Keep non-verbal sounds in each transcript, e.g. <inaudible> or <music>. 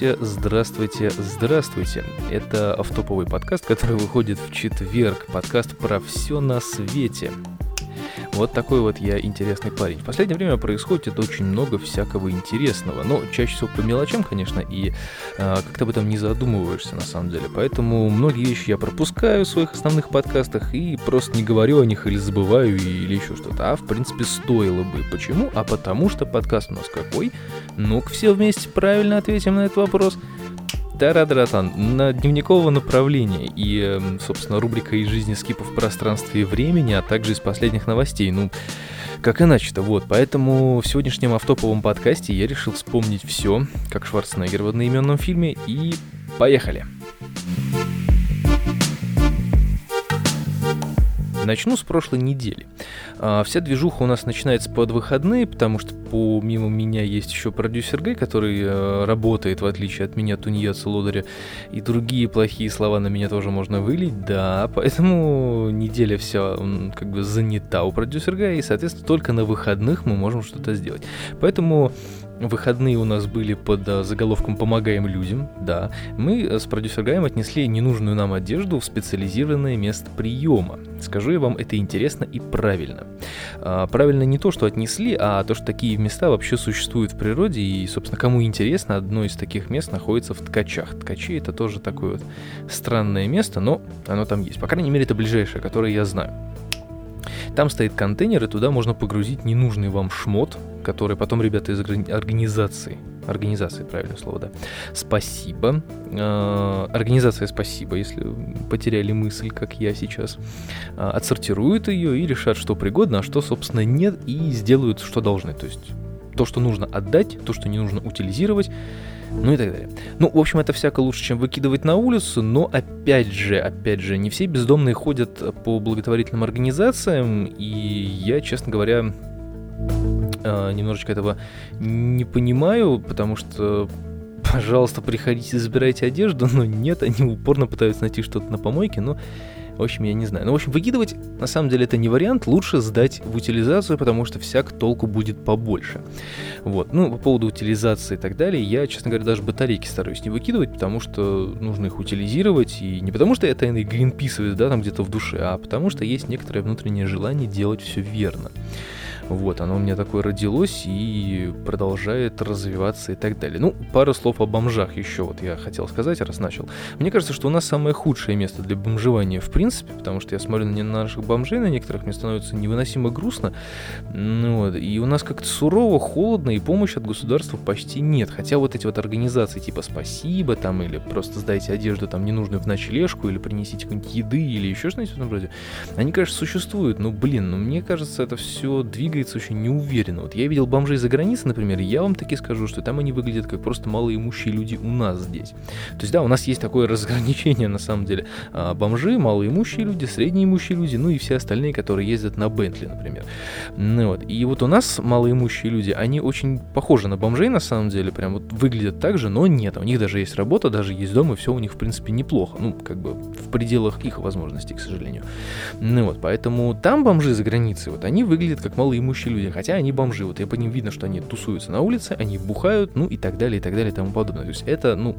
Здравствуйте, здравствуйте, здравствуйте. Это автоповый подкаст, который выходит в четверг. Подкаст про все на свете. Вот такой вот я интересный парень. В последнее время происходит очень много всякого интересного. Но чаще всего по мелочам, конечно, и э, как-то об этом не задумываешься на самом деле. Поэтому многие вещи я пропускаю в своих основных подкастах и просто не говорю о них или забываю или еще что-то. А в принципе стоило бы. Почему? А потому что подкаст у нас какой? Ну-ка все вместе правильно ответим на этот вопрос. Тарадратан на дневникового направления и, собственно, рубрика из жизни скипов в пространстве и времени, а также из последних новостей. Ну, как иначе-то, вот. Поэтому в сегодняшнем автоповом подкасте я решил вспомнить все, как Шварценеггер в одноименном фильме, и поехали! Начну с прошлой недели. А, вся движуха у нас начинается под выходные, потому что помимо меня есть еще продюсер Гай, который э, работает, в отличие от меня, тунеядца лодыря, и другие плохие слова на меня тоже можно вылить, да, поэтому неделя вся как бы занята у продюсера Гая, и, соответственно, только на выходных мы можем что-то сделать. Поэтому выходные у нас были под а, заголовком «Помогаем людям», да, мы с продюсер Гаем отнесли ненужную нам одежду в специализированное место приема. Скажу я вам, это интересно и правильно. А, правильно не то, что отнесли, а то, что такие места вообще существуют в природе, и, собственно, кому интересно, одно из таких мест находится в Ткачах. Ткачи — это тоже такое вот странное место, но оно там есть. По крайней мере, это ближайшее, которое я знаю. Там стоит контейнер, и туда можно погрузить ненужный вам шмот, который потом ребята из организации, организации, правильное слово, да, спасибо, э, организация спасибо, если потеряли мысль, как я сейчас, э, отсортируют ее и решат, что пригодно, а что, собственно, нет, и сделают, что должны, то есть то, что нужно отдать, то, что не нужно утилизировать, ну и так далее. Ну, в общем, это всяко лучше, чем выкидывать на улицу, но опять же, опять же, не все бездомные ходят по благотворительным организациям, и я, честно говоря, э, немножечко этого не понимаю, потому что пожалуйста, приходите, забирайте одежду, но нет, они упорно пытаются найти что-то на помойке, но в общем, я не знаю. Ну, в общем, выкидывать, на самом деле, это не вариант. Лучше сдать в утилизацию, потому что всяк толку будет побольше. Вот. Ну, по поводу утилизации и так далее, я, честно говоря, даже батарейки стараюсь не выкидывать, потому что нужно их утилизировать. И не потому что я тайный гринписовец, да, там где-то в душе, а потому что есть некоторое внутреннее желание делать все верно. Вот, оно у меня такое родилось и продолжает развиваться и так далее. Ну, пару слов о бомжах еще вот я хотел сказать, раз начал. Мне кажется, что у нас самое худшее место для бомжевания в принципе, потому что я смотрю на наших бомжей, на некоторых мне становится невыносимо грустно. Ну, вот, и у нас как-то сурово, холодно, и помощи от государства почти нет. Хотя вот эти вот организации типа «Спасибо» там, или просто сдайте одежду там ненужную в ночлежку, или принесите какой-нибудь еды, или еще что-нибудь в этом роде, они, конечно, существуют, но, блин, ну мне кажется, это все двигается двигается очень неуверенно. Вот я видел бомжей за границей, например, я вам таки скажу, что там они выглядят как просто малоимущие люди у нас здесь. То есть, да, у нас есть такое <laughs> разграничение, на самом деле. А, бомжи, малоимущие люди, среднеимущие люди, ну и все остальные, которые ездят на Бентли, например. Ну, вот. И вот у нас малоимущие люди, они очень похожи на бомжей, на самом деле, прям вот выглядят так же, но нет, у них даже есть работа, даже есть дом, и все у них, в принципе, неплохо. Ну, как бы в пределах их возможностей, к сожалению. Ну вот, поэтому там бомжи за границей, вот они выглядят как малоимущие имущие люди, хотя они бомжи, вот я по ним видно, что они тусуются на улице, они бухают, ну и так далее, и так далее, и тому подобное. То есть это, ну,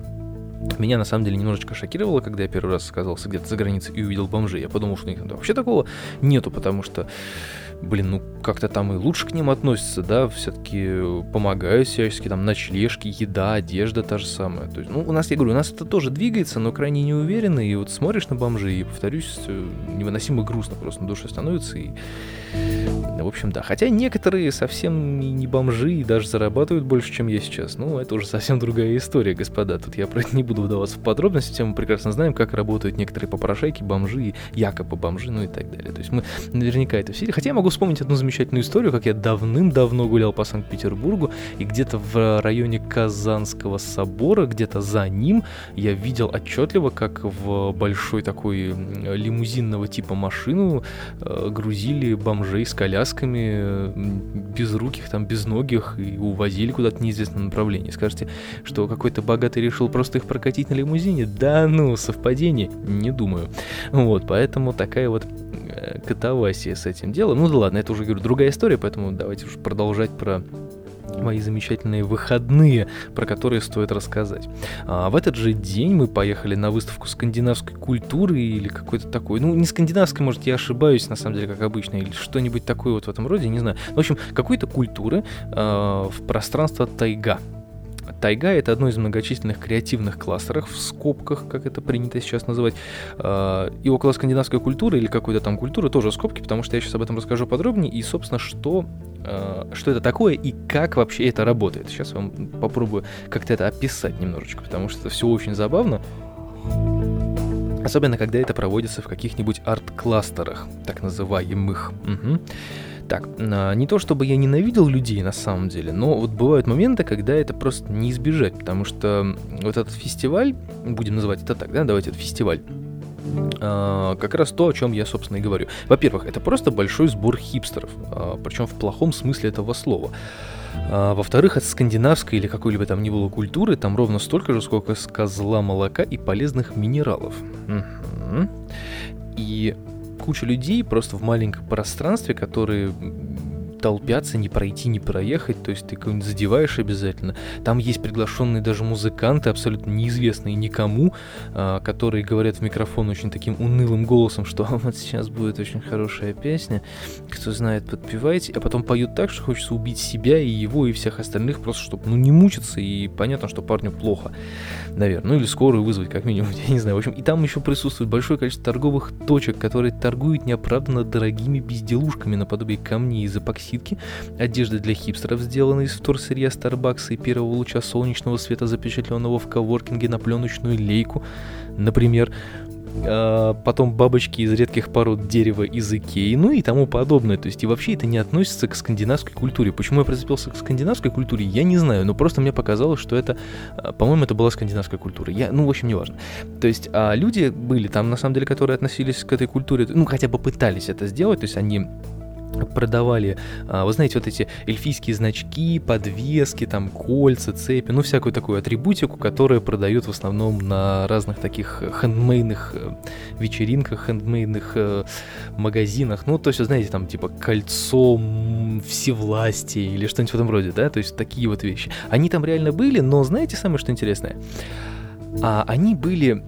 меня на самом деле немножечко шокировало, когда я первый раз оказался где-то за границей и увидел бомжей. Я подумал, что у них вообще такого нету, потому что блин, ну как-то там и лучше к ним относятся, да, все-таки помогают всячески, там ночлежки, еда, одежда та же самая. То есть, ну, у нас, я говорю, у нас это тоже двигается, но крайне неуверенно, и вот смотришь на бомжей, и, повторюсь, невыносимо грустно просто на душе становится, и, в общем, да. Хотя некоторые совсем не бомжи и даже зарабатывают больше, чем я сейчас. Ну, это уже совсем другая история, господа. Тут я про это не буду вдаваться в подробности, все мы прекрасно знаем, как работают некоторые попрошайки, бомжи, якобы бомжи, ну и так далее. То есть мы наверняка это все. Хотя я могу вспомнить одну замечательную историю, как я давным-давно гулял по Санкт-Петербургу, и где-то в районе Казанского собора, где-то за ним, я видел отчетливо, как в большой такой лимузинного типа машину э, грузили бомжей с колясками, безруких, там, безногих, и увозили куда-то в неизвестном направлении. Скажете, что какой-то богатый решил просто их прокатить на лимузине? Да ну, совпадение? Не думаю. Вот, поэтому такая вот э, катавасия с этим делом. Ну да ладно, это уже, говорю, другая история, поэтому давайте уж продолжать про мои замечательные выходные, про которые стоит рассказать. А в этот же день мы поехали на выставку скандинавской культуры или какой-то такой, ну не скандинавской, может я ошибаюсь, на самом деле, как обычно, или что-нибудь такое вот в этом роде, не знаю. В общем, какой-то культуры э, в пространство тайга. Тайга — это одно из многочисленных креативных кластеров, в скобках, как это принято сейчас называть. А, и около скандинавской культуры или какой-то там культуры тоже скобки, потому что я сейчас об этом расскажу подробнее. И, собственно, что, а, что это такое и как вообще это работает. Сейчас я вам попробую как-то это описать немножечко, потому что это все очень забавно. Особенно, когда это проводится в каких-нибудь арт-кластерах, так называемых. Угу. Так, а, не то чтобы я ненавидел людей на самом деле, но вот бывают моменты, когда это просто не избежать, потому что вот этот фестиваль, будем называть это так, да, давайте это фестиваль, Uh, как раз то, о чем я, собственно, и говорю. Во-первых, это просто большой сбор хипстеров, а, причем в плохом смысле этого слова. Uh, во-вторых, от скандинавской или какой-либо там ни было культуры там ровно столько же, сколько с козла молока и полезных минералов. И куча людей просто в маленьком пространстве, которые толпятся, не пройти, не проехать, то есть ты кого-нибудь задеваешь обязательно. Там есть приглашенные даже музыканты, абсолютно неизвестные никому, а, которые говорят в микрофон очень таким унылым голосом, что вот сейчас будет очень хорошая песня, кто знает, подпевайте, а потом поют так, что хочется убить себя и его, и всех остальных, просто чтобы, ну, не мучиться, и понятно, что парню плохо, наверное, ну или скорую вызвать, как минимум, <laughs> я не знаю, в общем, и там еще присутствует большое количество торговых точек, которые торгуют неоправданно дорогими безделушками наподобие камней из эпоксида накидки, одежды для хипстеров, сделанные из вторсырья Starbucks и первого луча солнечного света, запечатленного в коворкинге на пленочную лейку, например, а, потом бабочки из редких пород дерева из Икеи, ну и тому подобное. То есть и вообще это не относится к скандинавской культуре. Почему я прицепился к скандинавской культуре, я не знаю, но просто мне показалось, что это, а, по-моему, это была скандинавская культура. Я, ну, в общем, неважно. То есть а люди были там, на самом деле, которые относились к этой культуре, ну, хотя бы пытались это сделать, то есть они продавали, а, вы знаете, вот эти эльфийские значки, подвески, там кольца, цепи, ну всякую такую атрибутику, которую продают в основном на разных таких хендмейдных э, вечеринках, хендмейдных э, магазинах, ну то есть, знаете, там типа кольцо всевластия или что-нибудь в этом роде, да, то есть такие вот вещи. Они там реально были, но знаете самое что интересное? А они были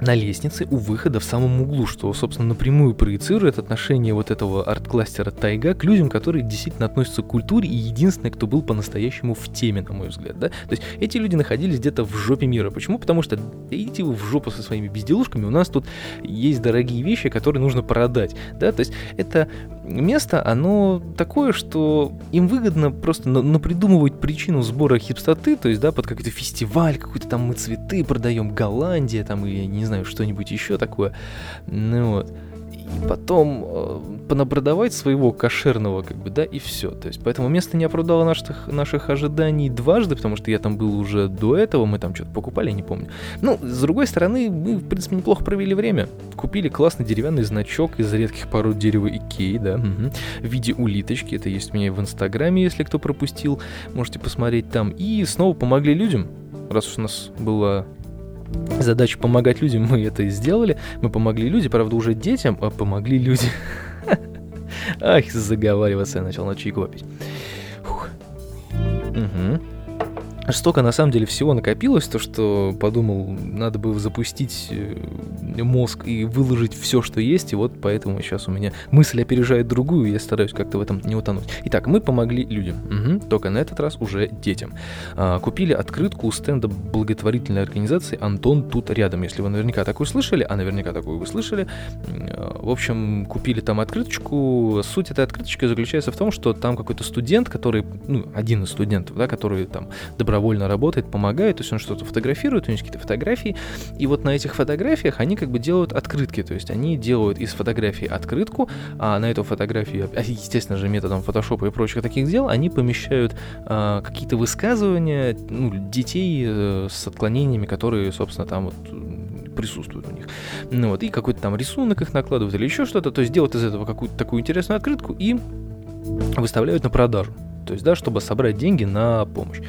на лестнице у выхода в самом углу, что, собственно, напрямую проецирует отношение вот этого арт-кластера Тайга к людям, которые действительно относятся к культуре и единственные, кто был по-настоящему в теме, на мой взгляд, да? То есть эти люди находились где-то в жопе мира. Почему? Потому что идите вы в жопу со своими безделушками, у нас тут есть дорогие вещи, которые нужно продать, да? То есть это место, оно такое, что им выгодно просто напридумывать причину сбора хипстоты, то есть, да, под какой-то фестиваль, какой-то там мы цветы продаем, Голландия там и не знаю, что-нибудь еще такое. Ну вот. Потом э, понабродовать своего кошерного, как бы, да, и все. То есть, поэтому место не оправдало наших, наших ожиданий дважды, потому что я там был уже до этого, мы там что-то покупали, не помню. Ну, с другой стороны, мы, в принципе, неплохо провели время. Купили классный деревянный значок из редких пород дерева Икеи, да, угу, в виде улиточки. Это есть у меня в Инстаграме, если кто пропустил, можете посмотреть там. И снова помогли людям, раз уж у нас было задачу помогать людям, мы это и сделали. Мы помогли людям, правда, уже детям, а помогли людям. <laughs> Ах, заговариваться я начал на чайку попить. Угу столько на самом деле всего накопилось, то что подумал, надо бы запустить э, мозг и выложить все, что есть, и вот поэтому сейчас у меня мысль опережает другую, и я стараюсь как-то в этом не утонуть. Итак, мы помогли людям, угу, только на этот раз уже детям. А, купили открытку у стенда благотворительной организации «Антон тут рядом», если вы наверняка такую слышали, а наверняка такую вы слышали. А, в общем, купили там открыточку. Суть этой открыточки заключается в том, что там какой-то студент, который, ну, один из студентов, да, который там добровольно добровольно работает, помогает, то есть он что-то фотографирует, у есть какие-то фотографии, и вот на этих фотографиях они как бы делают открытки, то есть они делают из фотографии открытку, а на эту фотографию, а, естественно же, методом фотошопа и прочих таких дел, они помещают а, какие-то высказывания ну, детей э, с отклонениями, которые, собственно, там вот присутствуют у них. Ну вот, и какой-то там рисунок их накладывают или еще что-то, то есть делают из этого какую-то такую интересную открытку и выставляют на продажу. То есть, да, чтобы собрать деньги на помощь.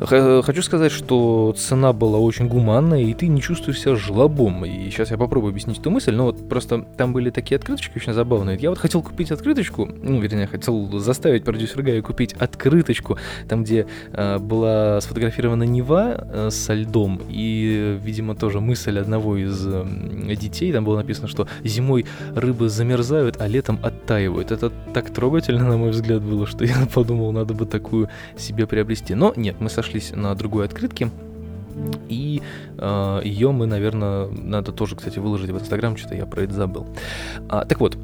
Хочу сказать, что цена была очень гуманная, и ты не чувствуешь себя жлобом. И сейчас я попробую объяснить эту мысль, но вот просто там были такие открыточки очень забавные. Я вот хотел купить открыточку, ну, вернее, хотел заставить продюсера Гая купить открыточку, там, где э, была сфотографирована Нева э, со льдом, и, видимо, тоже мысль одного из э, детей, там было написано, что зимой рыбы замерзают, а летом оттаивают. Это так трогательно, на мой взгляд, было, что я подумал, надо бы такую себе приобрести. Но нет, мы сошлись на другой открытке, и ее мы, наверное, надо тоже, кстати, выложить в Инстаграм, что-то я про это забыл. А, так вот,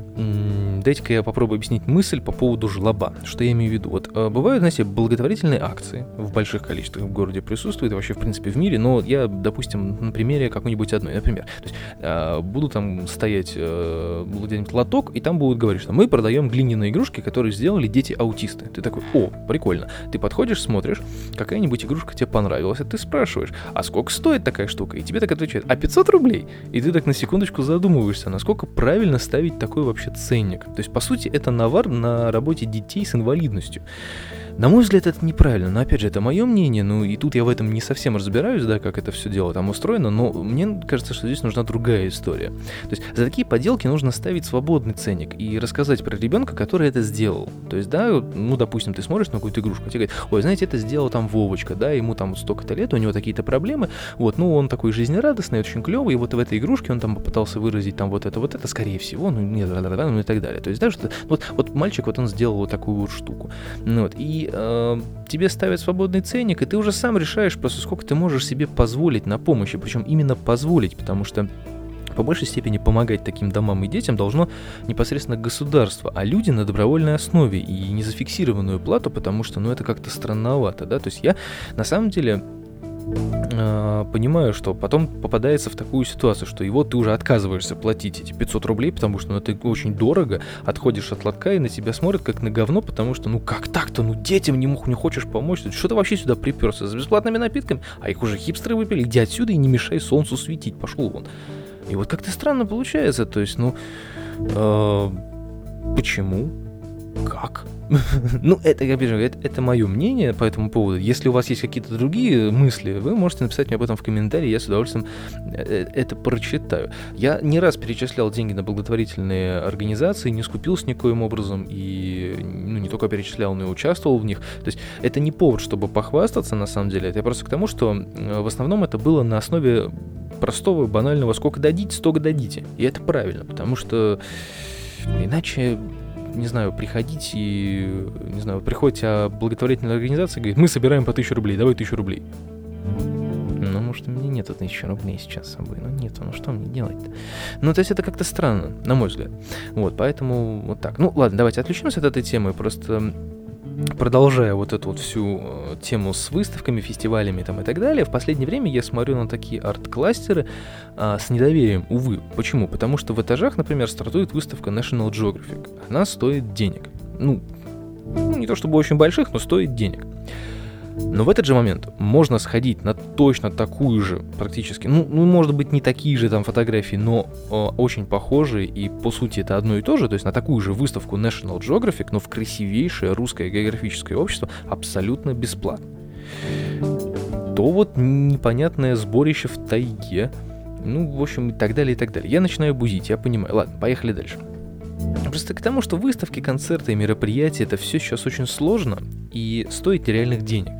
дайте-ка я попробую объяснить мысль по поводу жлоба. Что я имею в виду? Вот э, бывают, знаете, благотворительные акции в больших количествах в городе присутствуют, вообще, в принципе, в мире, но я, допустим, на примере какой-нибудь одной, например, то есть э, буду там стоять э, где-нибудь лоток, и там будут говорить, что мы продаем глиняные игрушки, которые сделали дети-аутисты. Ты такой, о, прикольно. Ты подходишь, смотришь, какая-нибудь игрушка тебе понравилась, а ты спрашиваешь, а сколько стоит такая штука? И тебе так отвечают, а 500 рублей? И ты так на секундочку задумываешься, насколько правильно ставить такой вообще ценник. То есть, по сути, это навар на работе детей с инвалидностью. На мой взгляд, это неправильно, но опять же, это мое мнение, ну и тут я в этом не совсем разбираюсь, да, как это все дело там устроено, но мне кажется, что здесь нужна другая история. То есть за такие поделки нужно ставить свободный ценник и рассказать про ребенка, который это сделал. То есть, да, ну, допустим, ты смотришь на какую-то игрушку, тебе говорят, ой, знаете, это сделал там Вовочка, да, ему там вот столько-то лет, у него такие-то проблемы, вот, ну, он такой жизнерадостный, очень клевый, и вот в этой игрушке он там попытался выразить там вот это, вот это, скорее всего, ну, нет, да, да, да, ну и так далее. То есть, да, что вот, вот мальчик, вот он сделал вот такую вот штуку. Ну, вот, и э, тебе ставят свободный ценник, и ты уже сам решаешь просто, сколько ты можешь себе позволить на помощи, причем именно позволить, потому что по большей степени помогать таким домам и детям должно непосредственно государство, а люди на добровольной основе и не зафиксированную плату, потому что, ну, это как-то странновато, да, то есть я на самом деле э, понимаю, что потом попадается в такую ситуацию, что его ты уже отказываешься платить эти 500 рублей, потому что ну, это очень дорого, отходишь от лотка и на тебя смотрят как на говно, потому что ну как так-то, ну детям не, мог, не хочешь помочь, что ты вообще сюда приперся с бесплатными напитками, а их уже хипстеры выпили, иди отсюда и не мешай солнцу светить, пошел вон. И вот как-то странно получается, то есть, ну, э, почему? Как? <laughs> ну, это, я вижу, это, это мое мнение по этому поводу. Если у вас есть какие-то другие мысли, вы можете написать мне об этом в комментарии, я с удовольствием э, э, это прочитаю. Я не раз перечислял деньги на благотворительные организации, не скупился никоим образом, и ну, не только перечислял, но и участвовал в них. То есть это не повод, чтобы похвастаться, на самом деле, это просто к тому, что в основном это было на основе простого, банального «сколько дадите, столько дадите». И это правильно, потому что иначе не знаю, приходить и, не знаю, приходите а благотворительная организация говорит, мы собираем по 1000 рублей, давай 1000 рублей. Ну, может, у меня нет тысячи рублей сейчас с собой. Ну, нет, ну что мне делать-то? Ну, то есть это как-то странно, на мой взгляд. Вот, поэтому вот так. Ну, ладно, давайте отвлечемся от этой темы. Просто продолжая вот эту вот всю э, тему с выставками, фестивалями там и так далее, в последнее время я смотрю на такие арт-кластеры а, с недоверием, увы. Почему? Потому что в этажах, например, стартует выставка National Geographic. Она стоит денег. Ну, ну не то чтобы очень больших, но стоит денег. Но в этот же момент можно сходить на точно такую же, практически, ну, ну может быть, не такие же там фотографии, но э, очень похожие, и по сути это одно и то же, то есть на такую же выставку National Geographic, но в красивейшее русское географическое общество абсолютно бесплатно. То вот непонятное сборище в тайге, ну, в общем, и так далее, и так далее. Я начинаю бузить, я понимаю. Ладно, поехали дальше. Просто к тому, что выставки, концерты и мероприятия это все сейчас очень сложно и стоит реальных денег.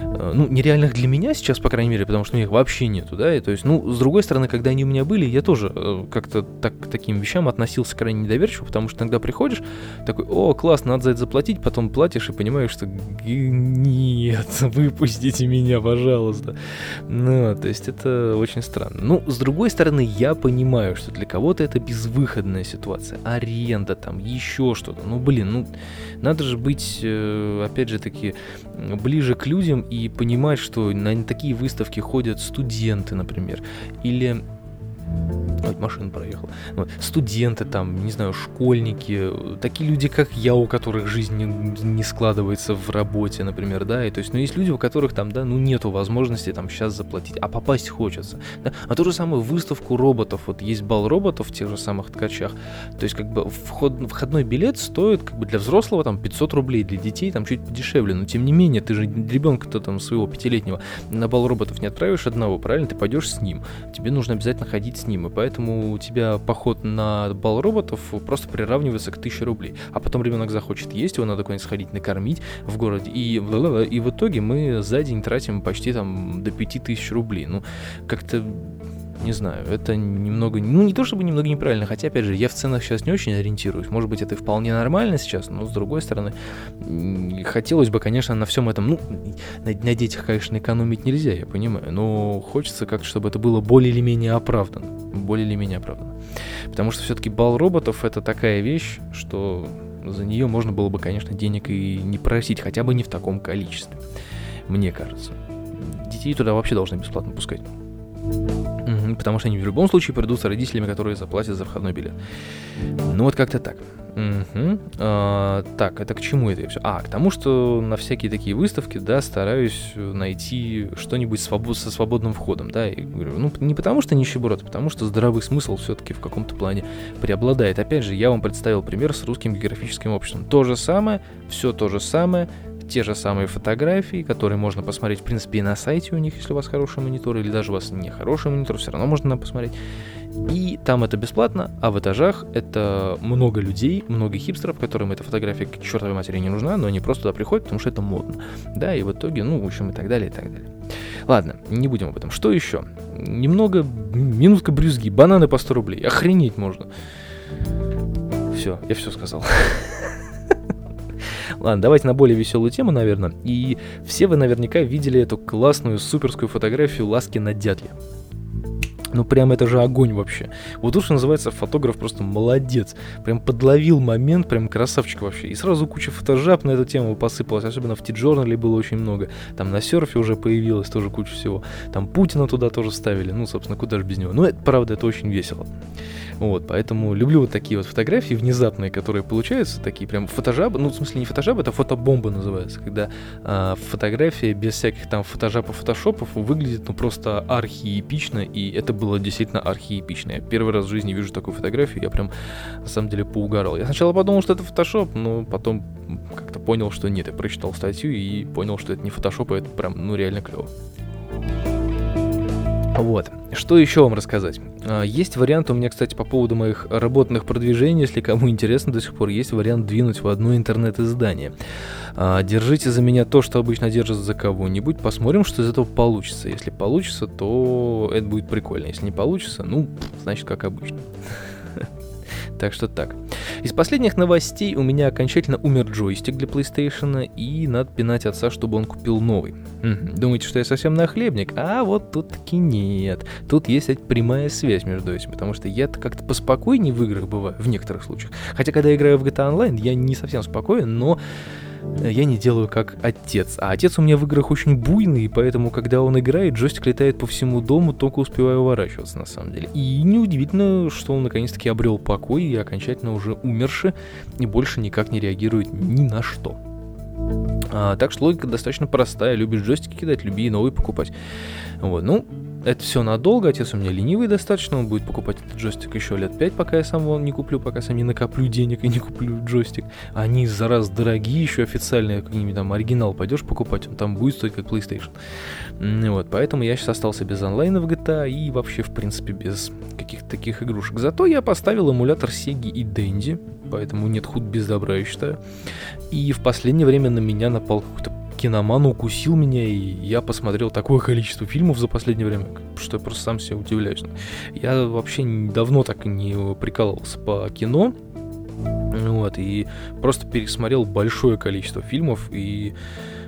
ну, нереальных для меня сейчас, по крайней мере, потому что у них вообще нету, да, и то есть, ну, с другой стороны, когда они у меня были, я тоже э, как-то так, к таким вещам относился крайне недоверчиво, потому что иногда приходишь, такой, о, класс, надо за это заплатить, потом платишь и понимаешь, что нет, <laughs> выпустите меня, пожалуйста. Ну, то есть это очень странно. Ну, с другой стороны, я понимаю, что для кого-то это безвыходная ситуация, аренда там, еще что-то, ну, блин, ну, надо же быть, э, опять же таки, ближе к людям и понимать, что на такие выставки ходят студенты, например, или Ой, машина проехала. Вот. Студенты там, не знаю, школьники, такие люди, как я, у которых жизнь не, не складывается в работе, например, да, и то есть, ну, есть люди, у которых там, да, ну, нету возможности там сейчас заплатить, а попасть хочется, да? а ту же самую выставку роботов, вот есть бал роботов в тех же самых ткачах, то есть, как бы, вход, входной билет стоит, как бы, для взрослого там 500 рублей, для детей там чуть подешевле, но тем не менее, ты же ребенка-то там своего пятилетнего на бал роботов не отправишь одного, правильно, ты пойдешь с ним, тебе нужно обязательно ходить с ним, и поэтому у тебя поход на бал роботов просто приравнивается к 1000 рублей. А потом ребенок захочет есть, его надо куда-нибудь сходить накормить в городе, и, и в итоге мы за день тратим почти там до 5000 рублей. Ну, как-то не знаю, это немного, ну не то чтобы немного неправильно, хотя, опять же, я в ценах сейчас не очень ориентируюсь. Может быть, это вполне нормально сейчас, но с другой стороны, хотелось бы, конечно, на всем этом, ну, на, на детях, конечно, экономить нельзя, я понимаю, но хочется как-то, чтобы это было более или менее оправдано. Более или менее оправдано. Потому что все-таки бал роботов это такая вещь, что за нее можно было бы, конечно, денег и не просить, хотя бы не в таком количестве. Мне кажется. Детей туда вообще должны бесплатно пускать. Потому что они в любом случае придут с родителями, которые заплатят за входной билет. Ну вот как-то так. Угу. А, так, это к чему это все? А, к тому, что на всякие такие выставки, да, стараюсь найти что-нибудь свобод... со свободным входом, да, и говорю, ну, не потому что нищеброд, а потому что здравый смысл все-таки в каком-то плане преобладает. Опять же, я вам представил пример с русским географическим обществом. То же самое, все то же самое, те же самые фотографии, которые можно посмотреть, в принципе, и на сайте у них, если у вас хороший монитор, или даже у вас не хороший монитор, все равно можно посмотреть. И там это бесплатно, а в этажах это много людей, много хипстеров, которым эта фотография к чертовой матери не нужна, но они просто туда приходят, потому что это модно. Да, и в итоге, ну, в общем, и так далее, и так далее. Ладно, не будем об этом. Что еще? Немного, минутка брюзги, бананы по 100 рублей. Охренеть можно. Все, я все сказал. <laughs> Ладно, давайте на более веселую тему, наверное. И все вы наверняка видели эту классную суперскую фотографию ласки на дятле. Ну, прям это же огонь вообще. Вот что называется, фотограф просто молодец. Прям подловил момент, прям красавчик вообще. И сразу куча фотожаб на эту тему посыпалась. Особенно в Ти-Джорнале было очень много. Там на серфе уже появилось тоже куча всего. Там Путина туда тоже ставили. Ну, собственно, куда же без него. Ну, это, правда, это очень весело. Вот, поэтому люблю вот такие вот фотографии внезапные, которые получаются, такие прям фотожабы, ну, в смысле, не фотожабы, это фотобомба называется, когда а, фотография без всяких там фотожапов, фотошопов выглядит, ну, просто архиепично, и это было действительно архиепично. Первый раз в жизни вижу такую фотографию, я прям, на самом деле, поугарал. Я сначала подумал, что это фотошоп, но потом как-то понял, что нет, я прочитал статью и понял, что это не фотошоп, а это прям, ну, реально клево. Вот. Что еще вам рассказать? А, есть вариант у меня, кстати, по поводу моих работных продвижений, если кому <laughs> интересно до сих пор, есть вариант двинуть в одно интернет-издание. А, держите за меня то, что обычно держат за кого-нибудь, посмотрим, что из этого получится. Если получится, то это будет прикольно. Если не получится, ну, значит, как обычно. <laughs> Так что так. Из последних новостей у меня окончательно умер джойстик для PlayStation, и надо пинать отца, чтобы он купил новый. Думаете, что я совсем нахлебник? А вот тут таки нет. Тут есть прямая связь между этим, потому что я-то как-то поспокойнее в играх бываю, в некоторых случаях. Хотя, когда я играю в GTA Online, я не совсем спокоен, но я не делаю как отец. А отец у меня в играх очень буйный, поэтому, когда он играет, джойстик летает по всему дому, только успеваю уворачиваться, на самом деле. И неудивительно, что он наконец-таки обрел покой и окончательно уже умерший, и больше никак не реагирует ни на что. А, так что логика достаточно простая. Любишь джойстики кидать, люби и новый покупать. Вот, ну, это все надолго, отец у меня ленивый достаточно, он будет покупать этот джойстик еще лет 5, пока я сам его не куплю, пока сам не накоплю денег и не куплю джойстик. Они за раз дорогие, еще официальные, какие-нибудь там оригинал пойдешь покупать, он там будет стоить как PlayStation. Вот, поэтому я сейчас остался без онлайна в GTA и вообще, в принципе, без каких-то таких игрушек. Зато я поставил эмулятор Sega и Dendy, поэтому нет худ без добра, я считаю. И в последнее время на меня напал какой-то киноман укусил меня, и я посмотрел такое количество фильмов за последнее время, что я просто сам себе удивляюсь. Я вообще давно так не прикалывался по кино, вот, и просто пересмотрел большое количество фильмов, и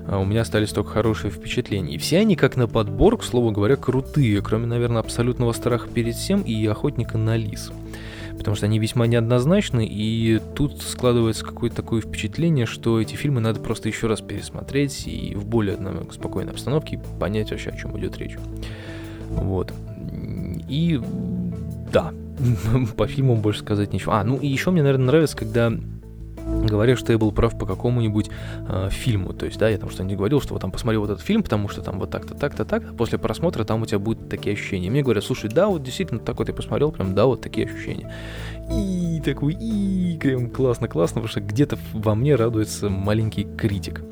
а, у меня остались только хорошие впечатления. И все они, как на подбор, к слову говоря, крутые, кроме, наверное, абсолютного страха перед всем и охотника на лис потому что они весьма неоднозначны, и тут складывается какое-то такое впечатление, что эти фильмы надо просто еще раз пересмотреть и в более спокойной обстановке понять вообще, о чем идет речь. Вот. И да, <laughs> по фильму больше сказать нечего. А, ну и еще мне, наверное, нравится, когда говорят, что я был прав по какому-нибудь э, фильму. То есть, да, я там что-нибудь говорил, что вот там посмотри вот этот фильм, потому что там вот так-то, так-то, так. -то. После просмотра там у тебя будут такие ощущения. Мне говорят, слушай, да, вот действительно так вот я посмотрел, прям, да, вот такие ощущения. И такой, и прям классно-классно, потому что где-то во мне радуется маленький критик.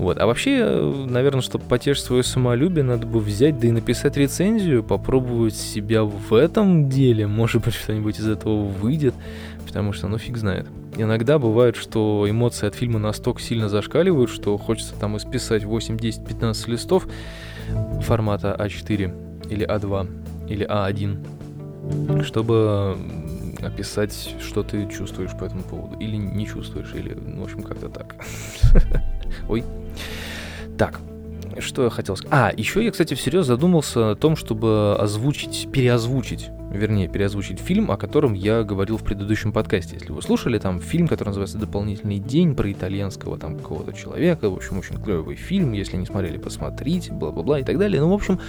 Вот. А вообще, наверное, чтобы потешить свое самолюбие, надо бы взять, да и написать рецензию, попробовать себя в этом деле. Может быть, что-нибудь из этого выйдет, потому что, ну, фиг знает. Иногда бывает, что эмоции от фильма настолько сильно зашкаливают, что хочется там исписать 8, 10, 15 листов формата А4 или А2 или А1, чтобы описать, что ты чувствуешь по этому поводу. Или не чувствуешь, или, в общем, как-то так. <laughs> Ой. Так, что я хотел сказать? А, еще я, кстати, всерьез задумался о том, чтобы озвучить, переозвучить, вернее, переозвучить фильм, о котором я говорил в предыдущем подкасте. Если вы слушали, там фильм, который называется «Дополнительный день» про итальянского там какого-то человека. В общем, очень клевый фильм. Если не смотрели, посмотрите, бла-бла-бла и так далее. Ну, в общем,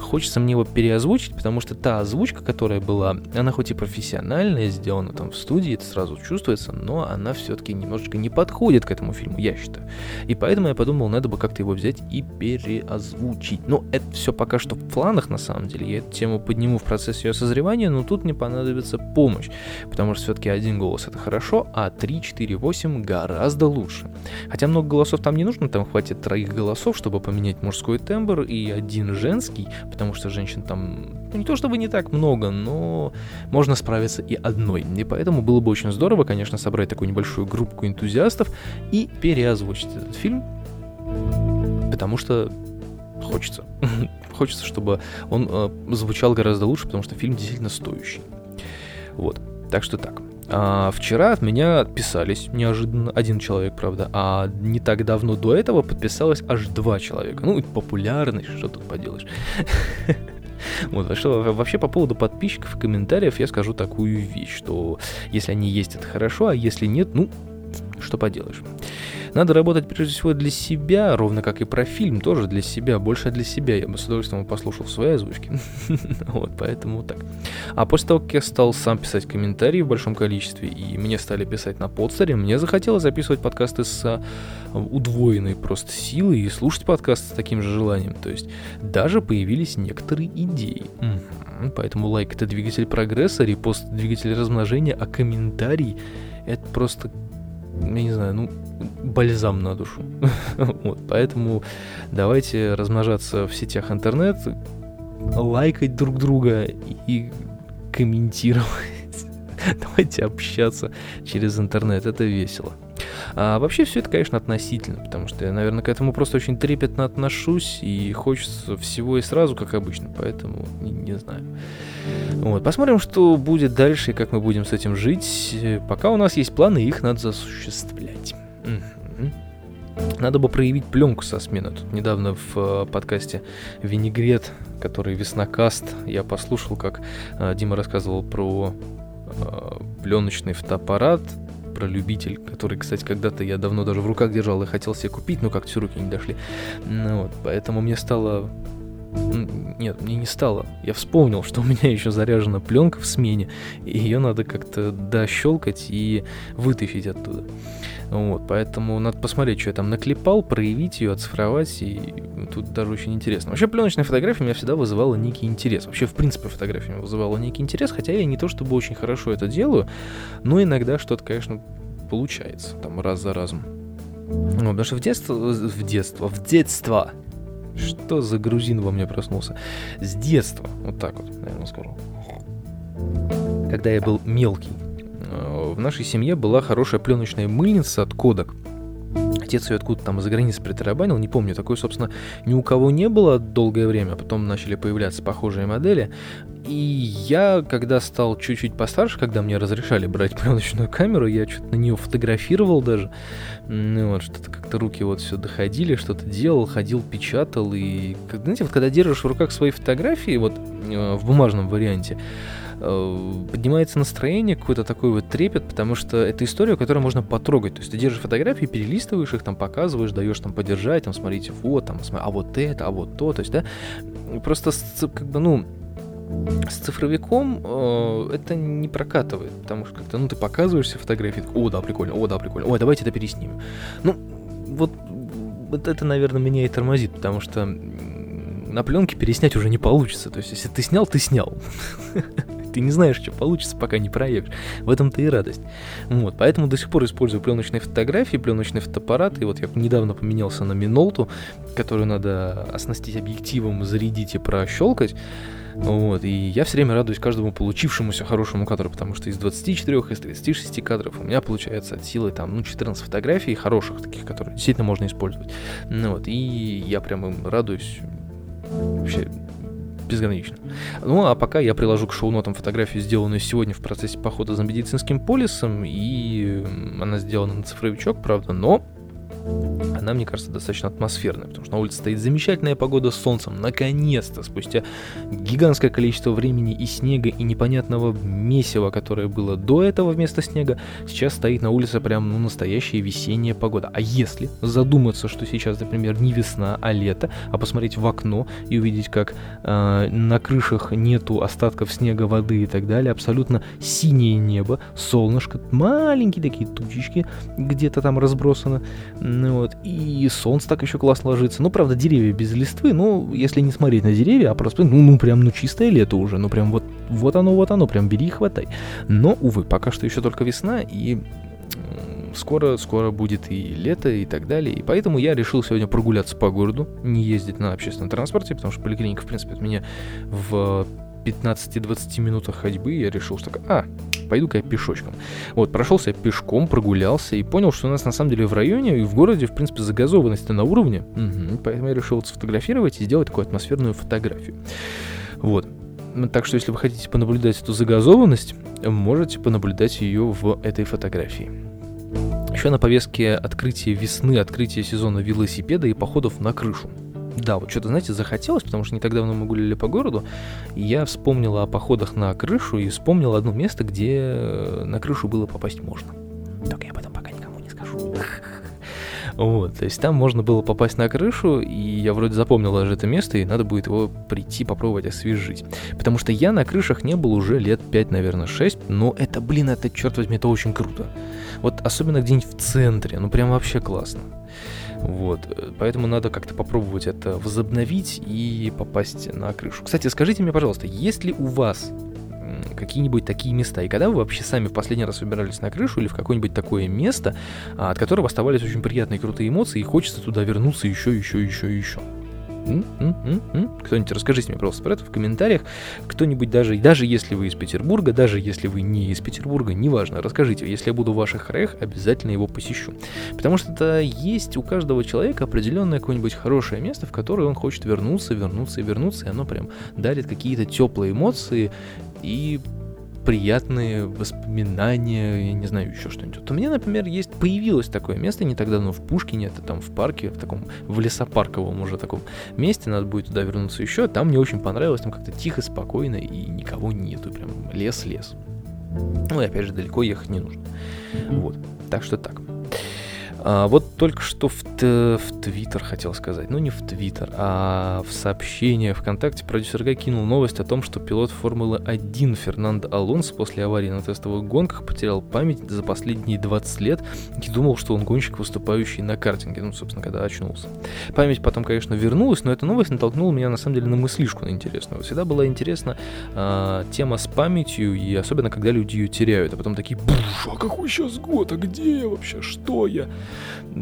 хочется мне его переозвучить, потому что та озвучка, которая была, она хоть и профессиональная, сделана там в студии, это сразу чувствуется, но она все-таки немножечко не подходит к этому фильму, я считаю. И поэтому я подумал, надо бы как-то его взять и переозвучить. Но это все пока что в планах, на самом деле. Я эту тему подниму в процессе ее созревания, но тут мне понадобится помощь, потому что все-таки один голос это хорошо, а 3, 4, 8 гораздо лучше. Хотя много голосов там не нужно, там хватит троих голосов, чтобы поменять мужской тембр и один женский, потому что женщин там ну, не то чтобы не так много, но можно справиться и одной. И поэтому было бы очень здорово, конечно, собрать такую небольшую группу энтузиастов и переозвучить этот фильм, потому что хочется. <laughs> хочется, чтобы он э, звучал гораздо лучше, потому что фильм действительно стоящий. Вот. Так что так. А, вчера от меня отписались неожиданно один человек, правда, а не так давно до этого подписалось аж два человека. Ну, популярность, что тут поделаешь. <laughs> Вот, что, вообще по поводу подписчиков и комментариев я скажу такую вещь, что если они есть, это хорошо, а если нет, ну, что поделаешь. Надо работать прежде всего для себя, ровно как и про фильм, тоже для себя, больше для себя. Я бы с удовольствием послушал свои озвучки. <laughs> вот, поэтому так. А после того, как я стал сам писать комментарии в большом количестве, и мне стали писать на подстере, мне захотелось записывать подкасты с а, удвоенной просто силой и слушать подкасты с таким же желанием. То есть даже появились некоторые идеи. Поэтому лайк это двигатель прогресса, репост двигатель размножения, а комментарий это просто я не знаю, ну, бальзам на душу. <laughs> вот, поэтому давайте размножаться в сетях интернет, лайкать друг друга и комментировать. <laughs> давайте общаться через интернет, это весело. А вообще все это, конечно, относительно, потому что я, наверное, к этому просто очень трепетно отношусь, и хочется всего и сразу, как обычно, поэтому не, не знаю. Вот, посмотрим, что будет дальше и как мы будем с этим жить. Пока у нас есть планы, их надо осуществлять. Надо бы проявить пленку со смены. Тут недавно в э, подкасте Винегрет, который Веснокаст, я послушал, как э, Дима рассказывал про э, пленочный фотоаппарат, про любитель, который, кстати, когда-то я давно даже в руках держал и хотел себе купить, но как все руки не дошли. Ну, вот, поэтому мне стало нет, мне не стало. Я вспомнил, что у меня еще заряжена пленка в смене, и ее надо как-то дощелкать и вытащить оттуда. Вот, поэтому надо посмотреть, что я там наклепал, проявить ее, оцифровать, и тут даже очень интересно. Вообще, пленочная фотография меня всегда вызывала некий интерес. Вообще, в принципе, фотография меня вызывала некий интерес, хотя я не то чтобы очень хорошо это делаю, но иногда что-то, конечно, получается, там, раз за разом. Ну, потому что в детство, в детство, в детство, что за грузин во мне проснулся? С детства, вот так вот, наверное, скажу. Когда я был мелкий, э, в нашей семье была хорошая пленочная мыльница от Кодак. Отец ее откуда-то там из-за границы притарабанил, не помню, такой, собственно, ни у кого не было долгое время, а потом начали появляться похожие модели. И я, когда стал чуть-чуть постарше, когда мне разрешали брать <laughs> пленочную камеру, я что-то на нее фотографировал даже. Ну вот, что-то как-то руки вот все доходили, что-то делал, ходил, печатал. И, знаете, вот когда держишь в руках свои фотографии, вот э, в бумажном варианте, поднимается настроение, какой-то такой вот трепет, потому что это история, которую можно потрогать. То есть ты держишь фотографии, перелистываешь их, там показываешь, даешь там подержать, там смотрите, вот, там, а вот это, а вот то, то есть, да, просто как бы, ну, С цифровиком э, это не прокатывает, потому что как-то, ну, ты показываешь все фотографии, о, да, прикольно, о, да, прикольно, ой, давайте это переснимем. Ну, вот, вот это, наверное, меня и тормозит, потому что на пленке переснять уже не получится. То есть, если ты снял, ты снял. <laughs> ты не знаешь, что получится, пока не проявишь. В этом-то и радость. Вот, поэтому до сих пор использую пленочные фотографии, пленочный фотоаппарат. И вот я недавно поменялся на Минолту, которую надо оснастить объективом, зарядить и прощелкать. Вот, и я все время радуюсь каждому получившемуся хорошему кадру, потому что из 24, из 36 кадров у меня получается от силы там, ну, 14 фотографий хороших таких, которые действительно можно использовать. Ну, вот, и я прям им радуюсь вообще безгранично. Ну, а пока я приложу к шоу-нотам фотографию, сделанную сегодня в процессе похода за медицинским полисом, и она сделана на цифровичок, правда, но она, мне кажется, достаточно атмосферная, потому что на улице стоит замечательная погода с солнцем. Наконец-то, спустя гигантское количество времени и снега, и непонятного месива, которое было до этого вместо снега, сейчас стоит на улице прям ну, настоящая весенняя погода. А если задуматься, что сейчас, например, не весна, а лето, а посмотреть в окно и увидеть, как э, на крышах нету остатков снега, воды и так далее, абсолютно синее небо, солнышко, маленькие такие тучечки где-то там разбросаны, ну вот, и солнце так еще классно ложится. Ну, правда, деревья без листвы, ну, если не смотреть на деревья, а просто, ну, ну прям, ну, чистое лето уже, ну, прям вот, вот оно, вот оно, прям бери и хватай. Но, увы, пока что еще только весна, и скоро, скоро будет и лето и так далее. И поэтому я решил сегодня прогуляться по городу, не ездить на общественном транспорте, потому что поликлиника, в принципе, от меня в 15-20 минутах ходьбы я решил, что а, пойду-ка я пешочком. Вот, прошелся я пешком, прогулялся и понял, что у нас на самом деле в районе и в городе, в принципе, загазованность на уровне. Угу, поэтому я решил сфотографировать и сделать такую атмосферную фотографию. Вот. Так что, если вы хотите понаблюдать эту загазованность, можете понаблюдать ее в этой фотографии. Еще на повестке открытие весны, открытие сезона велосипеда и походов на крышу. Да, вот что-то, знаете, захотелось, потому что не так давно мы гуляли по городу, и я вспомнил о походах на крышу и вспомнил одно место, где э, на крышу было попасть можно. Только я об этом пока никому не скажу. Вот, то есть там можно было попасть на крышу, и я вроде запомнил даже это место, и надо будет его прийти попробовать освежить. Потому что я на крышах не был уже лет 5, наверное, 6, но это, блин, это, черт возьми, это очень круто. Вот особенно где-нибудь в центре, ну прям вообще классно. Вот, поэтому надо как-то попробовать это возобновить и попасть на крышу. Кстати, скажите мне, пожалуйста, есть ли у вас какие-нибудь такие места. И когда вы вообще сами в последний раз выбирались на крышу или в какое-нибудь такое место, а, от которого оставались очень приятные крутые эмоции, и хочется туда вернуться еще, еще, еще, еще. Кто-нибудь расскажите мне, пожалуйста, про это в комментариях. Кто-нибудь даже, даже если вы из Петербурга, даже если вы не из Петербурга, неважно, расскажите. Если я буду в ваших краях, обязательно его посещу. Потому что это есть у каждого человека определенное какое-нибудь хорошее место, в которое он хочет вернуться, вернуться и вернуться, и оно прям дарит какие-то теплые эмоции и приятные воспоминания, я не знаю, еще что-нибудь. Вот у меня, например, есть, появилось такое место не так давно в Пушкине, это там в парке, в таком, в лесопарковом уже таком месте, надо будет туда вернуться еще, там мне очень понравилось, там как-то тихо, спокойно и никого нету, прям лес-лес. Ну и опять же, далеко ехать не нужно. Вот, так что так. А, вот только что в, в Твиттер хотел сказать, ну не в Твиттер, а в сообщение ВКонтакте продюсер Гай кинул новость о том, что пилот Формулы-1 Фернандо Алонсо после аварии на тестовых гонках потерял память за последние 20 лет и думал, что он гонщик, выступающий на картинге, ну, собственно, когда очнулся. Память потом, конечно, вернулась, но эта новость натолкнула меня, на самом деле, на мыслишку на интересную. Всегда была интересна э, тема с памятью, и особенно, когда люди ее теряют, а потом такие, буш, а какой сейчас год, а где я вообще, что я?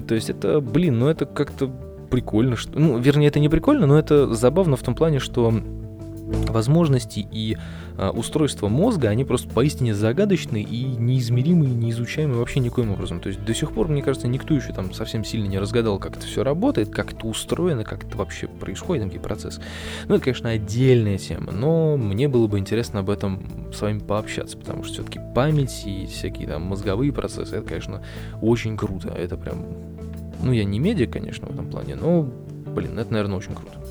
То есть это, блин, ну это как-то прикольно, что... Ну, вернее, это не прикольно, но это забавно в том плане, что возможности и а, устройства мозга, они просто поистине загадочны и неизмеримы, и неизучаемы вообще никоим образом. То есть до сих пор, мне кажется, никто еще там совсем сильно не разгадал, как это все работает, как это устроено, как это вообще происходит, какие процессы. Ну, это, конечно, отдельная тема, но мне было бы интересно об этом с вами пообщаться, потому что все-таки память и всякие там мозговые процессы, это, конечно, очень круто. Это прям... Ну, я не медиа, конечно, в этом плане, но, блин, это, наверное, очень круто.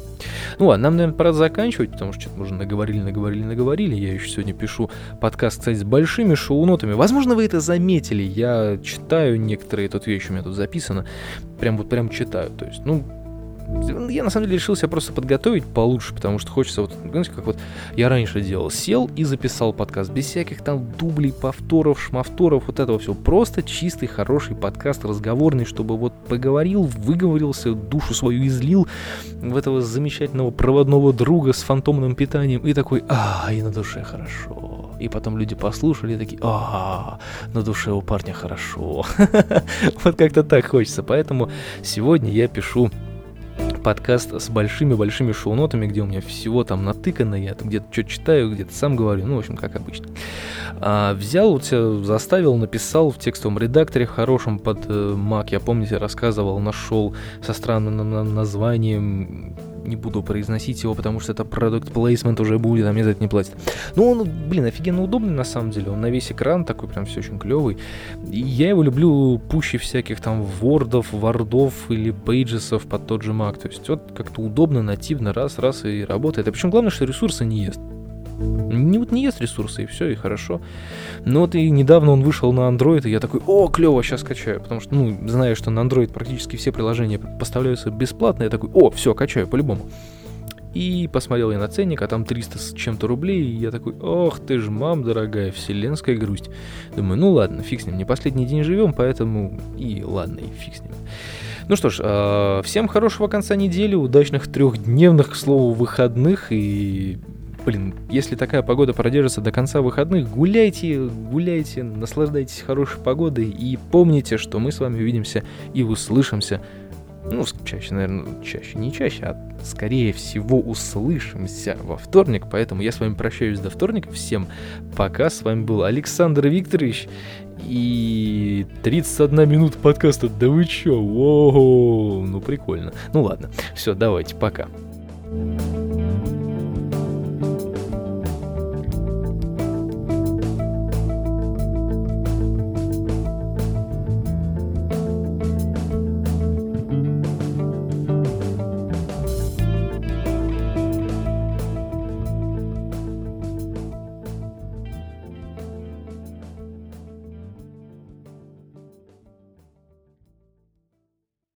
Ну ладно, нам, наверное, пора заканчивать, потому что что-то мы уже наговорили, наговорили, наговорили. Я еще сегодня пишу подкаст, кстати, с большими шоу-нотами. Возможно, вы это заметили. Я читаю некоторые тут вещи, у меня тут записано. Прям вот прям читаю. То есть, ну, я на самом деле решил себя просто подготовить получше, потому что хочется вот, знаете, как вот я раньше делал, сел и записал подкаст, без всяких там дублей, повторов, шмавторов, вот этого всего. Просто чистый, хороший подкаст, разговорный, чтобы вот поговорил, выговорился, душу свою излил в этого замечательного проводного друга с фантомным питанием и такой, а, и на душе хорошо. И потом люди послушали и такие, а, на душе у парня хорошо. <laughs> Вот как-то так хочется. Поэтому сегодня я пишу подкаст с большими-большими шоу-нотами, где у меня всего там натыкано, я где-то что читаю, где-то сам говорю, ну, в общем, как обычно. А, взял, вот, заставил, написал в текстовом редакторе хорошем под э, Mac, я, помните, рассказывал, нашел со странным названием не буду произносить его, потому что это продукт плейсмент уже будет, а мне за это не платят. Ну, он, блин, офигенно удобный на самом деле. Он на весь экран такой прям все очень клевый. И я его люблю пуще всяких там Word ов, Word ов или Pages ов под тот же Mac. То есть вот как-то удобно, нативно, раз, раз и работает. А причем главное, что ресурсы не ест. Не, вот не ест ресурсы, и все, и хорошо. Но вот и недавно он вышел на Android, и я такой, о, клево, сейчас качаю. Потому что, ну, знаю, что на Android практически все приложения поставляются бесплатно, я такой, о, все, качаю, по-любому. И посмотрел я на ценник, а там 300 с чем-то рублей, и я такой, ох ты ж, мам дорогая, вселенская грусть. Думаю, ну ладно, фиг с ним, не последний день живем, поэтому и ладно, и фиг с ним. Ну что ж, а, всем хорошего конца недели, удачных трехдневных, к слову, выходных и блин, если такая погода продержится до конца выходных, гуляйте, гуляйте, наслаждайтесь хорошей погодой и помните, что мы с вами увидимся и услышимся, ну, чаще, наверное, чаще, не чаще, а скорее всего услышимся во вторник, поэтому я с вами прощаюсь до вторника, всем пока, с вами был Александр Викторович, и 31 минута подкаста, да вы чё, Воу, ну прикольно. Ну ладно, все, давайте, пока. thank you